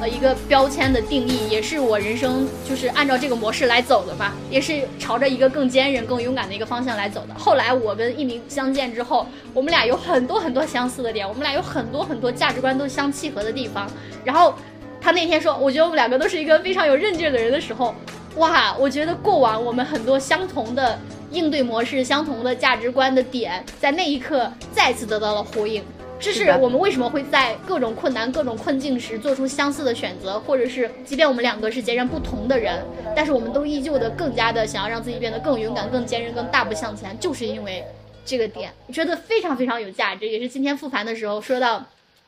呃，一个标签的定义，也是我人生就是按照这个模式来走的吧，也是朝着一个更坚韧、更勇敢的一个方向来走的。后来我跟一鸣相见之后，我们俩有很多很多相似的点，我们俩有很多很多价值观都相契合的地方。然后他那天说，我觉得我们两个都是一个非常有韧劲的人的时候，哇，我觉得过往我们很多相同的应对模式、相同的价值观的点，在那一刻再次得到了呼应。这是我们为什么会在各种困难、各种困境时做出相似的选择，或者是即便我们两个是截然不同的人，但是我们都依旧的更加的想要让自己变得更勇敢、更坚韧、更大步向前，就是因为这个点，觉得非常非常有价值，也是今天复盘的时候说到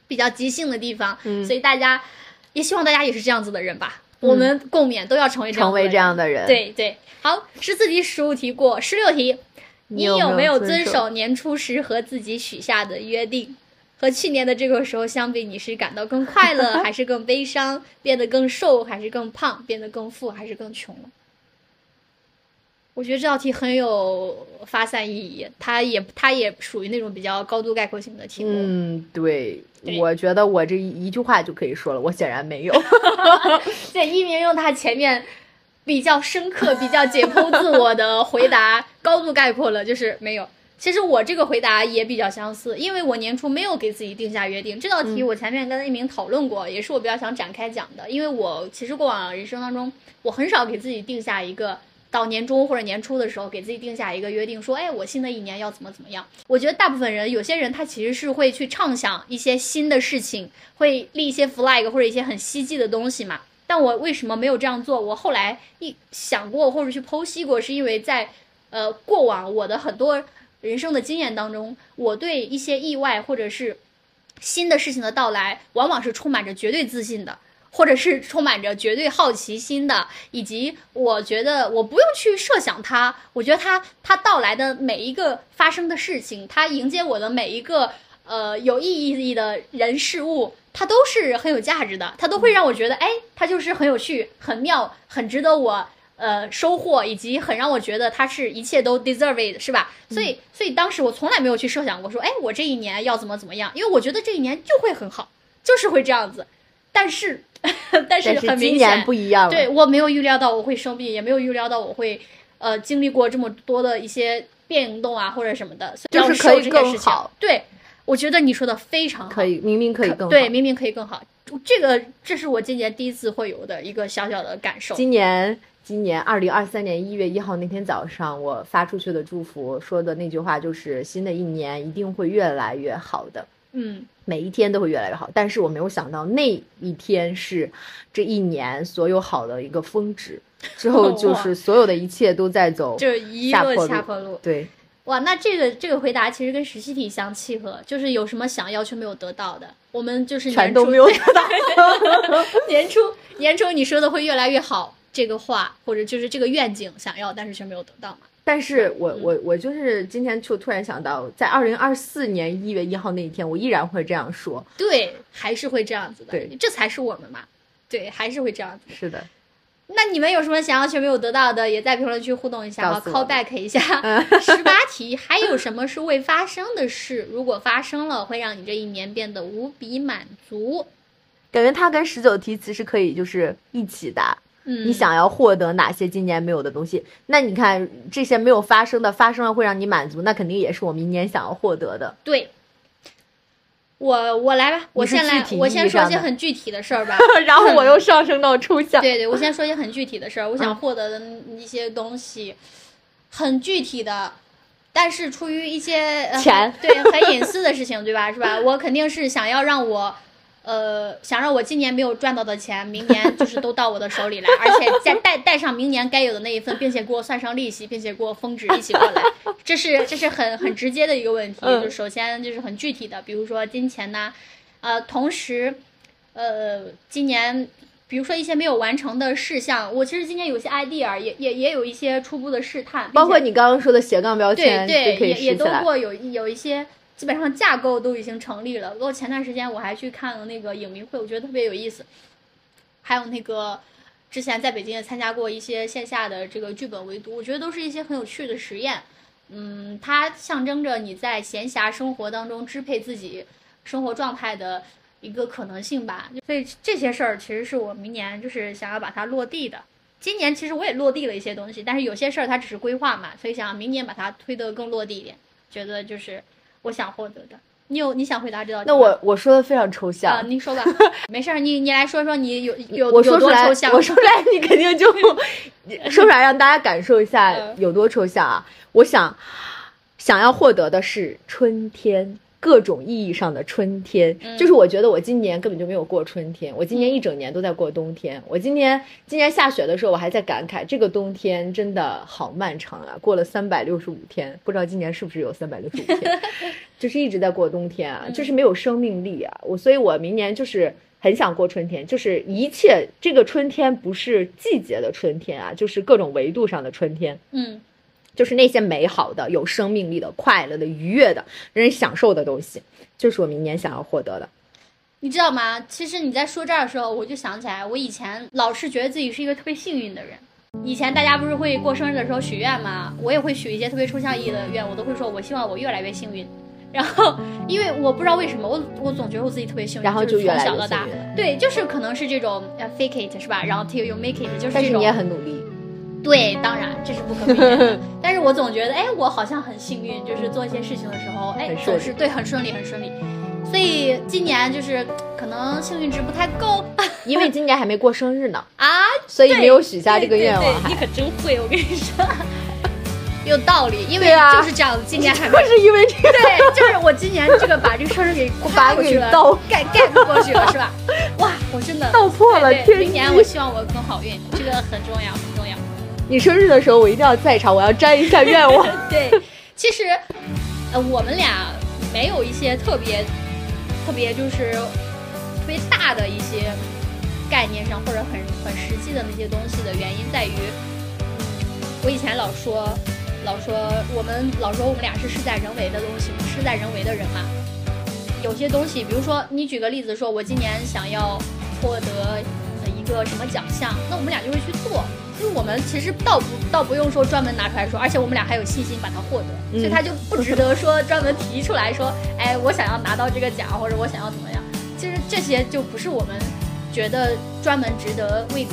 比较即兴的地方。嗯，所以大家也希望大家也是这样子的人吧，我们共勉都要成为成为这样的人。对对，好，十四题、十五题过，十六题，你有没有遵守年初时和自己许下的约定？和去年的这个时候相比，你是感到更快乐 还是更悲伤？变得更瘦还是更胖？变得更富还是更穷了？我觉得这道题很有发散意义，它也它也属于那种比较高度概括性的题目。嗯，对，我觉得我这一句话就可以说了，我显然没有。对，一鸣用他前面比较深刻、比较解剖自我的回答，高度概括了，就是没有。其实我这个回答也比较相似，因为我年初没有给自己定下约定。这道题我前面跟一鸣讨论过，也是我比较想展开讲的。因为我其实过往人生当中，我很少给自己定下一个到年终或者年初的时候给自己定下一个约定，说，哎，我新的一年要怎么怎么样。我觉得大部分人，有些人他其实是会去畅想一些新的事情，会立一些 flag 或者一些很希冀的东西嘛。但我为什么没有这样做？我后来一想过或者去剖析过，是因为在呃过往我的很多。人生的经验当中，我对一些意外或者是新的事情的到来，往往是充满着绝对自信的，或者是充满着绝对好奇心的，以及我觉得我不用去设想它，我觉得它它到来的每一个发生的事情，它迎接我的每一个呃有意义的人事物，它都是很有价值的，它都会让我觉得，哎，它就是很有趣、很妙、很值得我。呃，收获以及很让我觉得他是一切都 deserve 是吧？所以，所以当时我从来没有去设想过说，哎，我这一年要怎么怎么样，因为我觉得这一年就会很好，就是会这样子。但是，但是很明显不一样。对我没有预料到我会生病，也没有预料到我会呃经历过这么多的一些。变动啊或者什么的，就是可以更好。对，我觉得你说的非常好，可以，明明可以更好。对，明明可以更好。这个这是我今年第一次会有的一个小小的感受。今年。今年二零二三年一月一号那天早上，我发出去的祝福说的那句话就是：“新的一年一定会越来越好的。”嗯，每一天都会越来越好。但是我没有想到那一天是这一年所有好的一个峰值，之后就是 所有的一切都在走就一路下坡路。对，哇，那这个这个回答其实跟实习题相契合，就是有什么想要却没有得到的，我们就是全都没有得到。年初年初你说的会越来越好。这个话或者就是这个愿景想要，但是却没有得到嘛？但是我我我就是今天就突然想到，在二零二四年一月一号那一天，我依然会这样说。对，还是会这样子的。对，这才是我们嘛。对，还是会这样子。是的。那你们有什么想要却没有得到的，也在评论区互动一下，call back 一下。十八题，还有什么是未发生的事？如果发生了，会让你这一年变得无比满足？感觉它跟十九题其实可以就是一起答。你想要获得哪些今年没有的东西？那你看这些没有发生的，发生了会让你满足，那肯定也是我明年想要获得的。对，我我来吧，我先来，我先说些很具体的事儿吧。然后我又上升到抽象。对对，我先说些很具体的事儿，我想获得的一些东西，很具体的，但是出于一些钱，对，很隐私的事情，对吧？是吧？我肯定是想要让我。呃，想让我今年没有赚到的钱，明年就是都到我的手里来，而且再带带上明年该有的那一份，并且给我算上利息，并且给我峰值一起过来，这是这是很很直接的一个问题。就首先就是很具体的，比如说金钱呐，呃，同时，呃，今年比如说一些没有完成的事项，我其实今年有些 idea，也也也有一些初步的试探，包括你刚刚说的斜杠标签，对对，也也都过有有一些。基本上架构都已经成立了。包括前段时间我还去看了那个影迷会，我觉得特别有意思。还有那个之前在北京也参加过一些线下的这个剧本围读，我觉得都是一些很有趣的实验。嗯，它象征着你在闲暇生活当中支配自己生活状态的一个可能性吧。所以这些事儿其实是我明年就是想要把它落地的。今年其实我也落地了一些东西，但是有些事儿它只是规划嘛，所以想明年把它推得更落地一点。觉得就是。我想获得的，你有你想回答这道题？那我我说的非常抽象啊，你说吧，没事儿，你你来说说你有有我说出来，我说出来你肯定就 说出来让大家感受一下有多抽象啊！我想想要获得的是春天。各种意义上的春天，就是我觉得我今年根本就没有过春天，我今年一整年都在过冬天。我今年今年下雪的时候，我还在感慨这个冬天真的好漫长啊！过了三百六十五天，不知道今年是不是有三百六十五天，就是一直在过冬天啊，就是没有生命力啊！我所以，我明年就是很想过春天，就是一切这个春天不是季节的春天啊，就是各种维度上的春天。嗯。就是那些美好的、有生命力的、快乐的、愉悦的、让人享受的东西，就是我明年想要获得的。你知道吗？其实你在说这儿的时候，我就想起来，我以前老是觉得自己是一个特别幸运的人。以前大家不是会过生日的时候许愿吗？我也会许一些特别抽象意义的愿，我都会说，我希望我越来越幸运。然后，因为我不知道为什么，我我总觉得我自己特别幸运，然后就从小到大，对，就是可能是这种呃 fake it 是吧？然后 till you make it，就是这种。但是你也很努力。对，当然这是不可避免的。但是我总觉得，哎，我好像很幸运，就是做一些事情的时候，哎，总是对很顺利，很顺利。所以今年就是可能幸运值不太够，因为今年还没过生日呢 啊，所以没有许下这个愿望。你可真会，我跟你说，有道理，因为就是这样子，今年还不是因为这个，对，就是我今年这个把这个生日给跨过去了，盖盖不过去了，是吧？哇，我真的倒错了，明年我希望我更好运，这个很重要，很重要。你生日的时候，我一定要在场，我要摘一下愿望。对，其实，呃，我们俩没有一些特别、特别就是特别大的一些概念上或者很很实际的那些东西的原因在于，我以前老说，老说我们老说我们俩是事在人为的东西，事在人为的人嘛。有些东西，比如说你举个例子，说我今年想要获得一个什么奖项，那我们俩就会去做。因为我们其实倒不倒不用说专门拿出来说，而且我们俩还有信心把它获得，所以他就不值得说专门提出来说，哎，我想要拿到这个奖，或者我想要怎么样。其实这些就不是我们觉得专门值得为此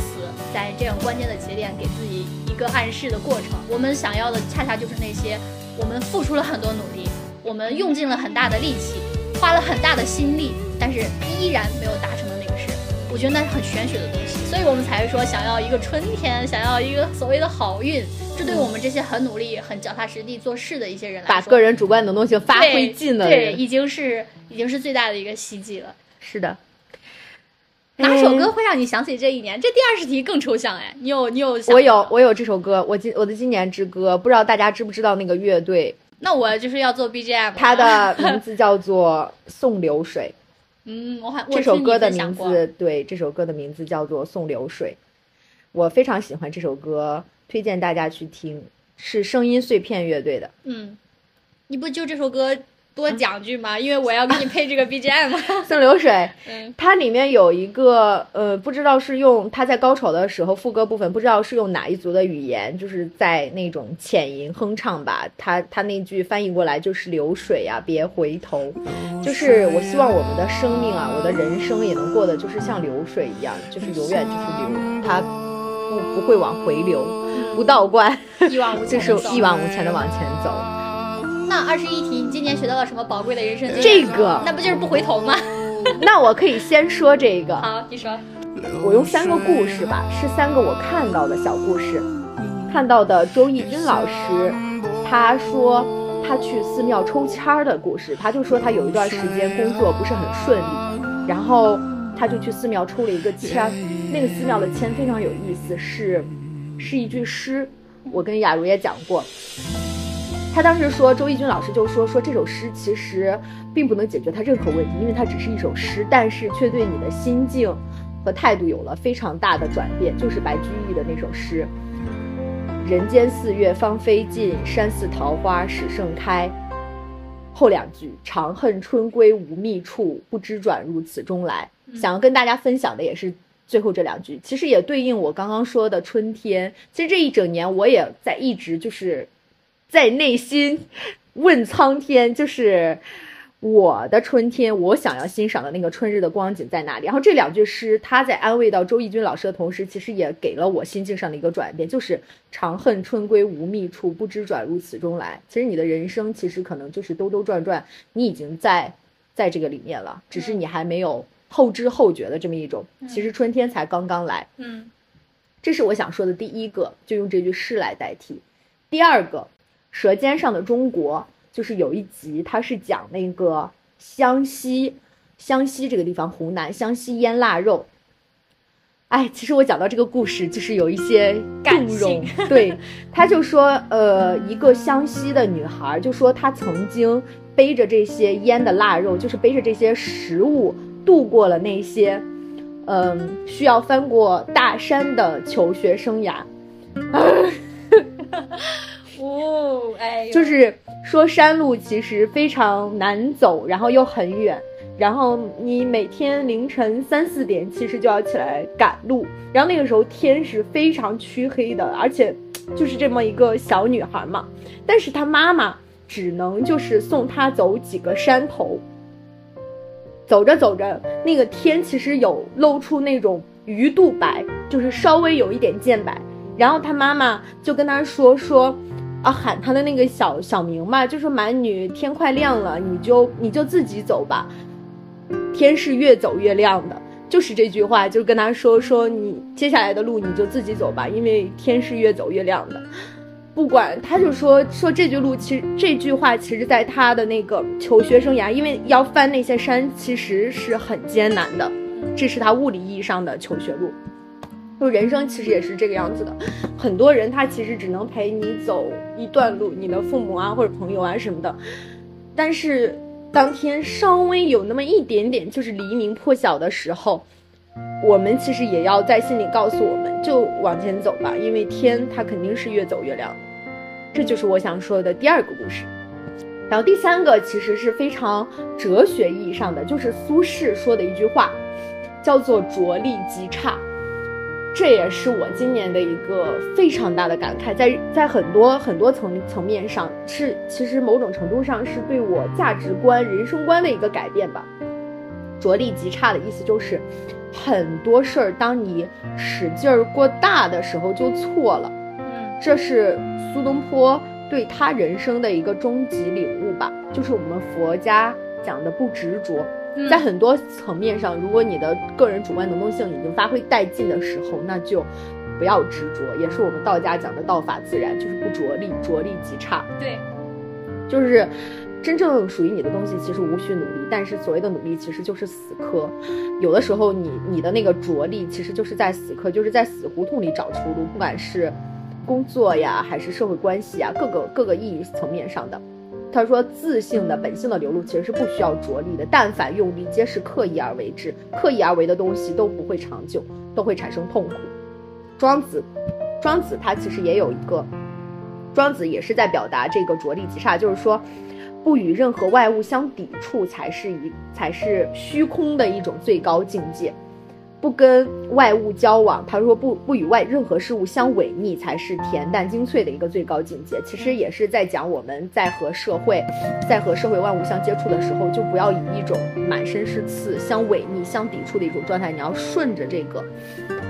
在这样关键的节点给自己一个暗示的过程。我们想要的恰恰就是那些我们付出了很多努力，我们用尽了很大的力气，花了很大的心力，但是依然没有达成我觉得那是很玄学的东西，所以我们才会说想要一个春天，想要一个所谓的好运，这对我们这些很努力、很脚踏实地做事的一些人来说，把个人主观能动性发挥尽了，对，已经是已经是最大的一个希冀了。是的。哪首歌会让你想起这一年？这第二十题更抽象哎，你有你有？我有我有这首歌，我今我的今年之歌，不知道大家知不知道那个乐队？那我就是要做 BGM。它的 名字叫做《送流水》。嗯，我还这首歌的名字对，这首歌的名字叫做《送流水》。我非常喜欢这首歌，推荐大家去听，是声音碎片乐队的。嗯，你不就这首歌？多讲句嘛，因为我要给你配这个 BGM。送流水，它里面有一个呃，不知道是用它在高潮的时候副歌部分，不知道是用哪一族的语言，就是在那种浅吟哼唱吧。他他那句翻译过来就是流水啊，别回头。就是我希望我们的生命啊，我的人生也能过得就是像流水一样，就是永远就是流，它不不会往回流，不倒灌，一往无前，就是一往无前的往前走。那二十一题，你今年学到了什么宝贵的人生经验？这个，那不就是不回头吗？那我可以先说这个。好，你说。我用三个故事吧，是三个我看到的小故事。看到的周轶君老师，他说他去寺庙抽签儿的故事。他就说他有一段时间工作不是很顺利，然后他就去寺庙抽了一个签儿。那个寺庙的签非常有意思，是是一句诗。我跟雅茹也讲过。他当时说，周轶君老师就说说这首诗其实并不能解决他任何问题，因为它只是一首诗，但是却对你的心境和态度有了非常大的转变。就是白居易的那首诗：“人间四月芳菲尽，山寺桃花始盛开。”后两句：“长恨春归无觅处，不知转入此中来。”想要跟大家分享的也是最后这两句，其实也对应我刚刚说的春天。其实这一整年我也在一直就是。在内心问苍天，就是我的春天，我想要欣赏的那个春日的光景在哪里？然后这两句诗，他在安慰到周轶君老师的同时，其实也给了我心境上的一个转变，就是长恨春归无觅处，不知转入此中来。其实你的人生，其实可能就是兜兜转转，你已经在在这个里面了，只是你还没有后知后觉的这么一种。其实春天才刚刚来。嗯，这是我想说的第一个，就用这句诗来代替。第二个。《舌尖上的中国》就是有一集，它是讲那个湘西，湘西这个地方，湖南湘西腌腊肉。哎，其实我讲到这个故事，就是有一些感动。对，他就说，呃，一个湘西的女孩，就说她曾经背着这些腌的腊肉，就是背着这些食物，度过了那些，嗯，需要翻过大山的求学生涯。就是说山路其实非常难走，然后又很远，然后你每天凌晨三四点其实就要起来赶路，然后那个时候天是非常黢黑的，而且就是这么一个小女孩嘛，但是她妈妈只能就是送她走几个山头，走着走着，那个天其实有露出那种鱼肚白，就是稍微有一点见白，然后她妈妈就跟她说说。啊，喊他的那个小小名嘛，就说蛮女，天快亮了，你就你就自己走吧，天是越走越亮的，就是这句话，就跟他说说你接下来的路你就自己走吧，因为天是越走越亮的，不管他就说说这句路，其实这句话其实在他的那个求学生涯，因为要翻那些山其实是很艰难的，这是他物理意义上的求学路。就人生其实也是这个样子的，很多人他其实只能陪你走一段路，你的父母啊或者朋友啊什么的。但是当天稍微有那么一点点就是黎明破晓的时候，我们其实也要在心里告诉我们，就往前走吧，因为天它肯定是越走越亮。这就是我想说的第二个故事。然后第三个其实是非常哲学意义上的，就是苏轼说的一句话，叫做“着力极差”。这也是我今年的一个非常大的感慨，在在很多很多层层面上，是其实某种程度上是对我价值观、人生观的一个改变吧。着力极差的意思就是，很多事儿当你使劲儿过大的时候就错了。嗯，这是苏东坡对他人生的一个终极领悟吧，就是我们佛家讲的不执着。在很多层面上，如果你的个人主观能动性已经发挥殆尽的时候，那就不要执着。也是我们道家讲的道法自然，就是不着力，着力即差。对，就是真正属于你的东西，其实无需努力。但是所谓的努力，其实就是死磕。有的时候，你你的那个着力，其实就是在死磕，就是在死胡同里找出路。不管是工作呀，还是社会关系啊，各个各个意义层面上的。他说：“自性的本性的流露其实是不需要着力的，但凡用力，皆是刻意而为之。刻意而为的东西都不会长久，都会产生痛苦。”庄子，庄子他其实也有一个，庄子也是在表达这个着力即差，就是说，不与任何外物相抵触，才是一才是虚空的一种最高境界。不跟外物交往，他说不不与外任何事物相违逆，才是恬淡精粹的一个最高境界。其实也是在讲我们在和社会，在和社会万物相接触的时候，就不要以一种满身是刺、相违逆、相抵触的一种状态，你要顺着这个，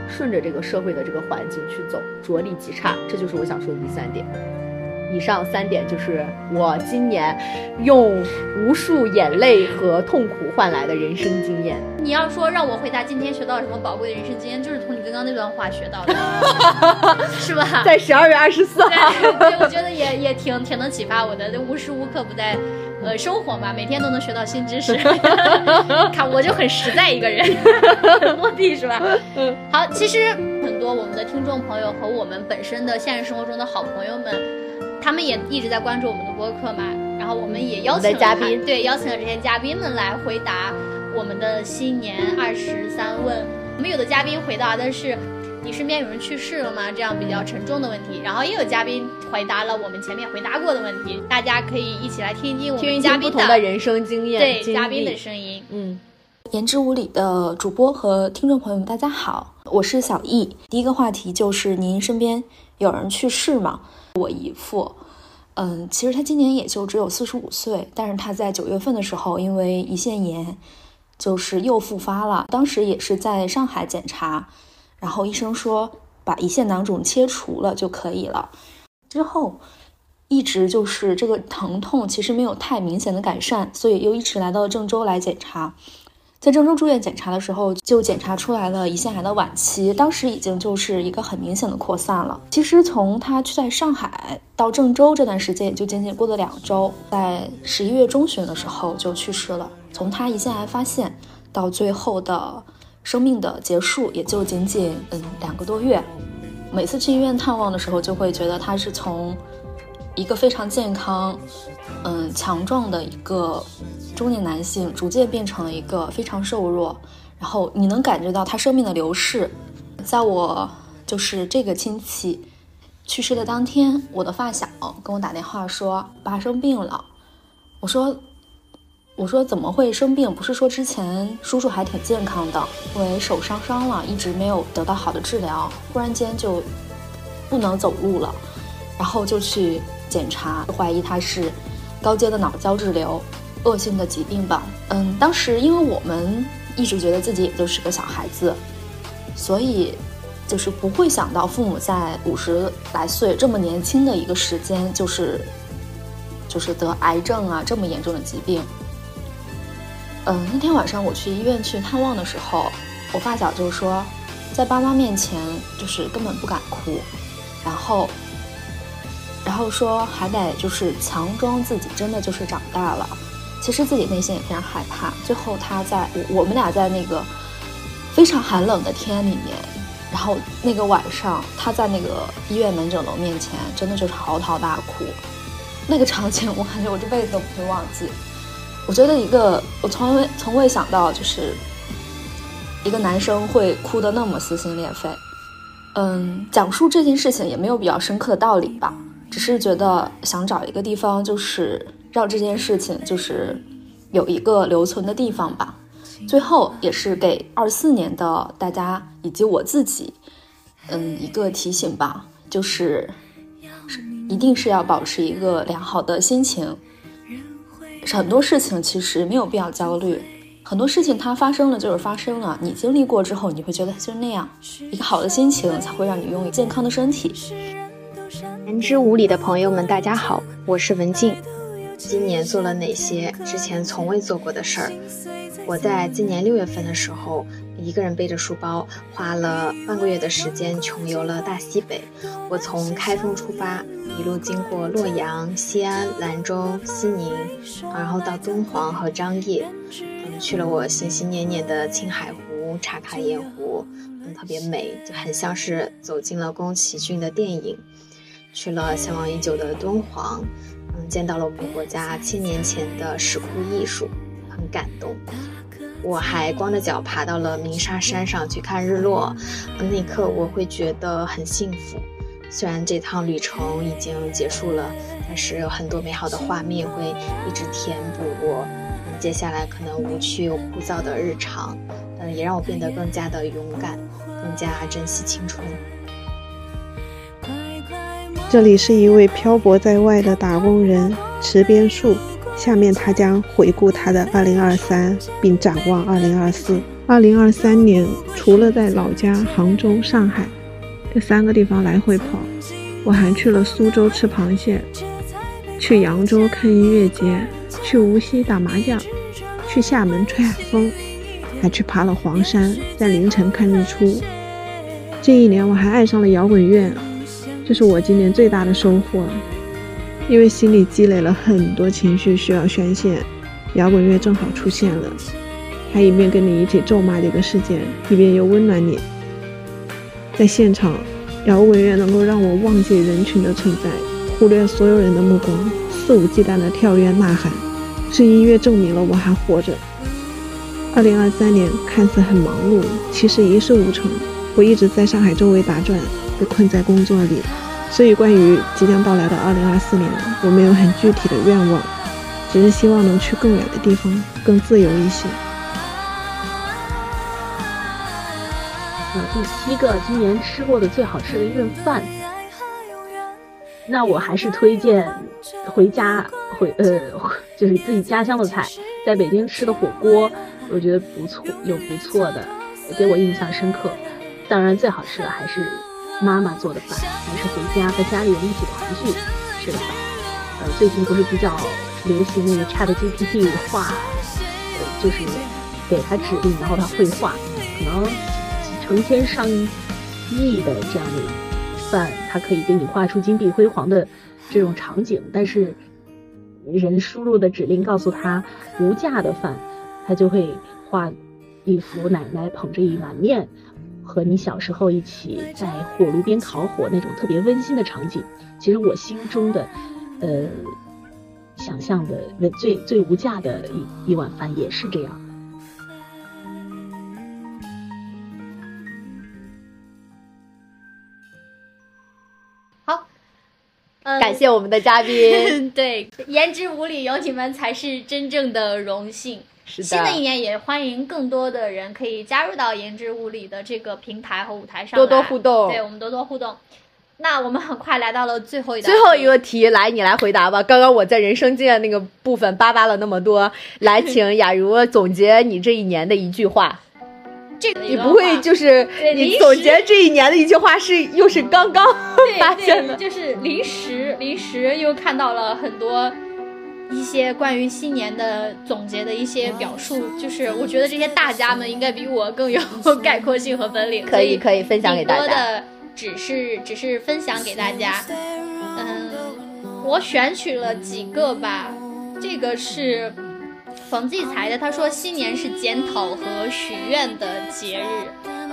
顺着这个社会的这个环境去走，着力即差。这就是我想说的第三点。以上三点就是我今年用无数眼泪和痛苦换来的人生经验。你要说让我回答今天学到什么宝贵的人生经验，就是从你刚刚那段话学到的，是吧？在十二月二十四号，对，我觉得也也挺挺能启发我的。无时无刻不在呃生活嘛，每天都能学到新知识。看我就很实在一个人，落地是吧？嗯。好，其实很多我们的听众朋友和我们本身的现实生活中的好朋友们。他们也一直在关注我们的播客嘛，然后我们也邀请了嘉宾，对，邀请了这些嘉宾们来回答我们的新年二十三问。我们有的嘉宾回答的是你身边有人去世了吗？这样比较沉重的问题。然后也有嘉宾回答了我们前面回答过的问题。大家可以一起来听一听我们嘉宾的人生经验，对嘉宾的声音。嗯，言之无理的主播和听众朋友们，大家好，我是小易。第一个话题就是您身边有人去世吗？我姨父，嗯，其实他今年也就只有四十五岁，但是他在九月份的时候，因为胰腺炎，就是又复发了。当时也是在上海检查，然后医生说把胰腺囊肿切除了就可以了。之后一直就是这个疼痛，其实没有太明显的改善，所以又一直来到郑州来检查。在郑州住院检查的时候，就检查出来了胰腺癌的晚期，当时已经就是一个很明显的扩散了。其实从他去在上海到郑州这段时间，也就仅仅过了两周，在十一月中旬的时候就去世了。从他胰腺癌发现到最后的生命的结束，也就仅仅嗯两个多月。每次去医院探望的时候，就会觉得他是从一个非常健康、嗯强壮的一个。中年男性逐渐变成了一个非常瘦弱，然后你能感觉到他生命的流逝。在我就是这个亲戚去世的当天，我的发小跟我打电话说爸生病了。我说我说怎么会生病？不是说之前叔叔还挺健康的，因为手伤伤了，一直没有得到好的治疗，忽然间就不能走路了，然后就去检查，怀疑他是高阶的脑胶质瘤。恶性的疾病吧，嗯，当时因为我们一直觉得自己也就是个小孩子，所以就是不会想到父母在五十来岁这么年轻的一个时间，就是就是得癌症啊这么严重的疾病。嗯，那天晚上我去医院去探望的时候，我发小就说，在爸妈面前就是根本不敢哭，然后然后说还得就是强装自己真的就是长大了。其实自己内心也非常害怕。最后他在我我们俩在那个非常寒冷的天里面，然后那个晚上他在那个医院门诊楼面前，真的就是嚎啕大哭。那个场景我感觉我这辈子都不会忘记。我觉得一个我从未从未想到，就是一个男生会哭得那么撕心裂肺。嗯，讲述这件事情也没有比较深刻的道理吧，只是觉得想找一个地方就是。让这件事情就是有一个留存的地方吧。最后也是给二四年的大家以及我自己，嗯，一个提醒吧，就是一定是要保持一个良好的心情。很多事情其实没有必要焦虑，很多事情它发生了就是发生了，你经历过之后，你会觉得就那样。一个好的心情才会让你拥有健康的身体。言之无理的朋友们，大家好，我是文静。今年做了哪些之前从未做过的事儿？我在今年六月份的时候，一个人背着书包，花了半个月的时间穷游了大西北。我从开封出发，一路经过洛阳、西安、兰州、西宁，然后到敦煌和张掖，嗯，去了我心心念念的青海湖、茶卡盐湖，嗯，特别美，就很像是走进了宫崎骏的电影。去了向往已久的敦煌，嗯，见到了我们国家千年前的石窟艺术，很感动。我还光着脚爬到了鸣沙山上去看日落，那一刻我会觉得很幸福。虽然这趟旅程已经结束了，但是有很多美好的画面会一直填补我接下来可能无趣又枯燥的日常。嗯，也让我变得更加的勇敢，更加珍惜青春。这里是一位漂泊在外的打工人池边树。下面他将回顾他的2023，并展望2024。2023年，除了在老家杭州、上海这三个地方来回跑，我还去了苏州吃螃蟹，去扬州看音乐节，去无锡打麻将，去厦门吹海风，还去爬了黄山，在凌晨看日出。这一年，我还爱上了摇滚乐，这是我今年最大的收获。因为心里积累了很多情绪需要宣泄，摇滚乐正好出现了，它一边跟你一起咒骂这个世界，一边又温暖你。在现场，摇滚乐能够让我忘记人群的存在，忽略所有人的目光，肆无忌惮的跳跃呐喊。是音乐证明了我还活着。二零二三年看似很忙碌，其实一事无成。我一直在上海周围打转，被困在工作里。所以，关于即将到来的二零二四年，我没有很具体的愿望，只是希望能去更远的地方，更自由一些。呃，第七个，今年吃过的最好吃的一顿饭，那我还是推荐回家回呃，就是自己家乡的菜，在北京吃的火锅，我觉得不错，有不错的，给我印象深刻。当然，最好吃的还是。妈妈做的饭，还是回家和家里人一起团聚吃的饭。呃，最近不是比较流行那个 Chat GPT 画，呃，就是给他指令，然后他会画，可能成千上亿的这样的饭，他可以给你画出金碧辉煌的这种场景。但是人输入的指令告诉他无价的饭，他就会画一幅奶奶捧着一碗面。和你小时候一起在火炉边烤火那种特别温馨的场景，其实我心中的，呃，想象的最最无价的一一碗饭也是这样。好，感谢我们的嘉宾。对，言之无理，有你们才是真正的荣幸。新的一年也欢迎更多的人可以加入到言之物理的这个平台和舞台上，多多互动。对我们多多互动。那我们很快来到了最后一道，最后一个题，来你来回答吧。刚刚我在人生经验那个部分叭叭了那么多，来，请雅茹总结你这一年的一句话。这你不会就是你总结这一年的一句话是又是刚刚发现的？就是临时临时又看到了很多。一些关于新年的总结的一些表述，就是我觉得这些大家们应该比我更有概括性和本领，可以可以分享给大家。多的只是只是分享给大家，嗯，我选取了几个吧。这个是冯骥才的，他说新年是检讨和许愿的节日。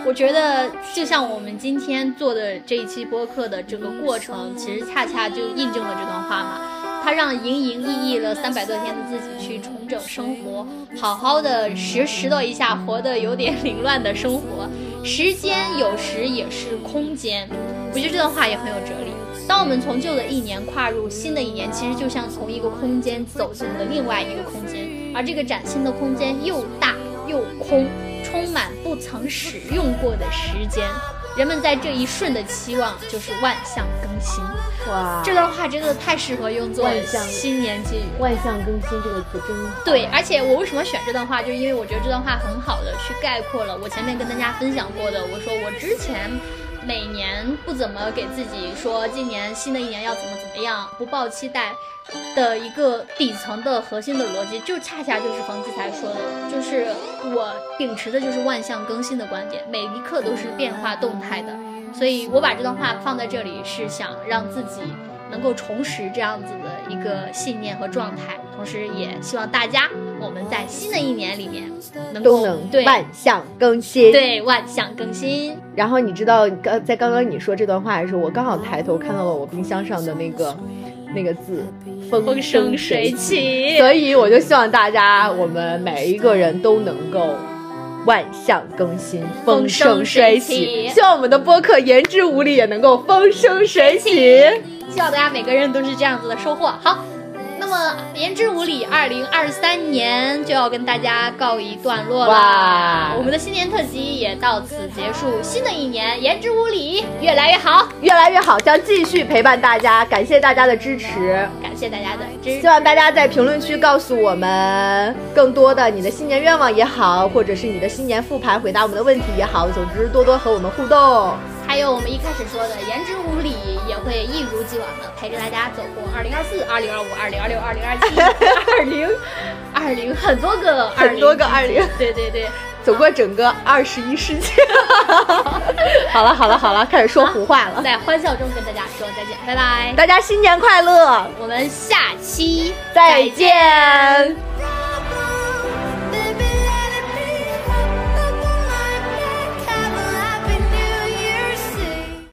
我觉得就像我们今天做的这一期播客的这个过程，其实恰恰就印证了这段话嘛。他让营营役役了三百多天的自己去重整生活，好好的拾拾掇一下活得有点凌乱的生活。时间有时也是空间，我觉得这段话也很有哲理。当我们从旧的一年跨入新的一年，其实就像从一个空间走进了另外一个空间，而这个崭新的空间又大又空，充满不曾使用过的时间。人们在这一瞬的期望就是万象更新。哇，这段话真的太适合用作新年寄语。万象更新这个词真对，而且我为什么选这段话，就是因为我觉得这段话很好的去概括了我前面跟大家分享过的。我说我之前每年不怎么给自己说今年新的一年要怎么怎么样，不抱期待的一个底层的核心的逻辑，就恰恰就是冯骥才说的，就是我秉持的就是万象更新的观点，每一刻都是变化动态的。所以我把这段话放在这里，是想让自己能够重拾这样子的一个信念和状态，同时也希望大家我们在新的一年里面能够都能对万象更新。对万象更新。然后你知道，刚在刚刚你说这段话的时候，我刚好抬头看到了我冰箱上的那个那个字“风风生水起，所以我就希望大家，我们每一个人都能够万象更新，风生水起。希望我们的播客言之无理也能够风生水起。希望大家每个人都是这样子的收获。好，那么言之无理，二零二三年就要跟大家告一段落哇啦。我们的新年特辑也到此结束，新的一年言之无理越来越好，越来越好，将继续陪伴大家，感谢大家的支持。感谢大家的支持希。望大家在评论区告诉我们更多的你的新年愿望也好，或者是你的新年复盘回答我们的问题也好，总之多多和我们互动。还有我们一开始说的言之无理，也会一如既往的陪着大家走过二零二四、二零二五、二零二六、二零二七、二零二零很多个 很多个二零对对对。走过整个二十一世纪。好了好了好了，开始说胡话了。在欢笑中跟大家说再见，拜拜。大家新年快乐，我们下期再见。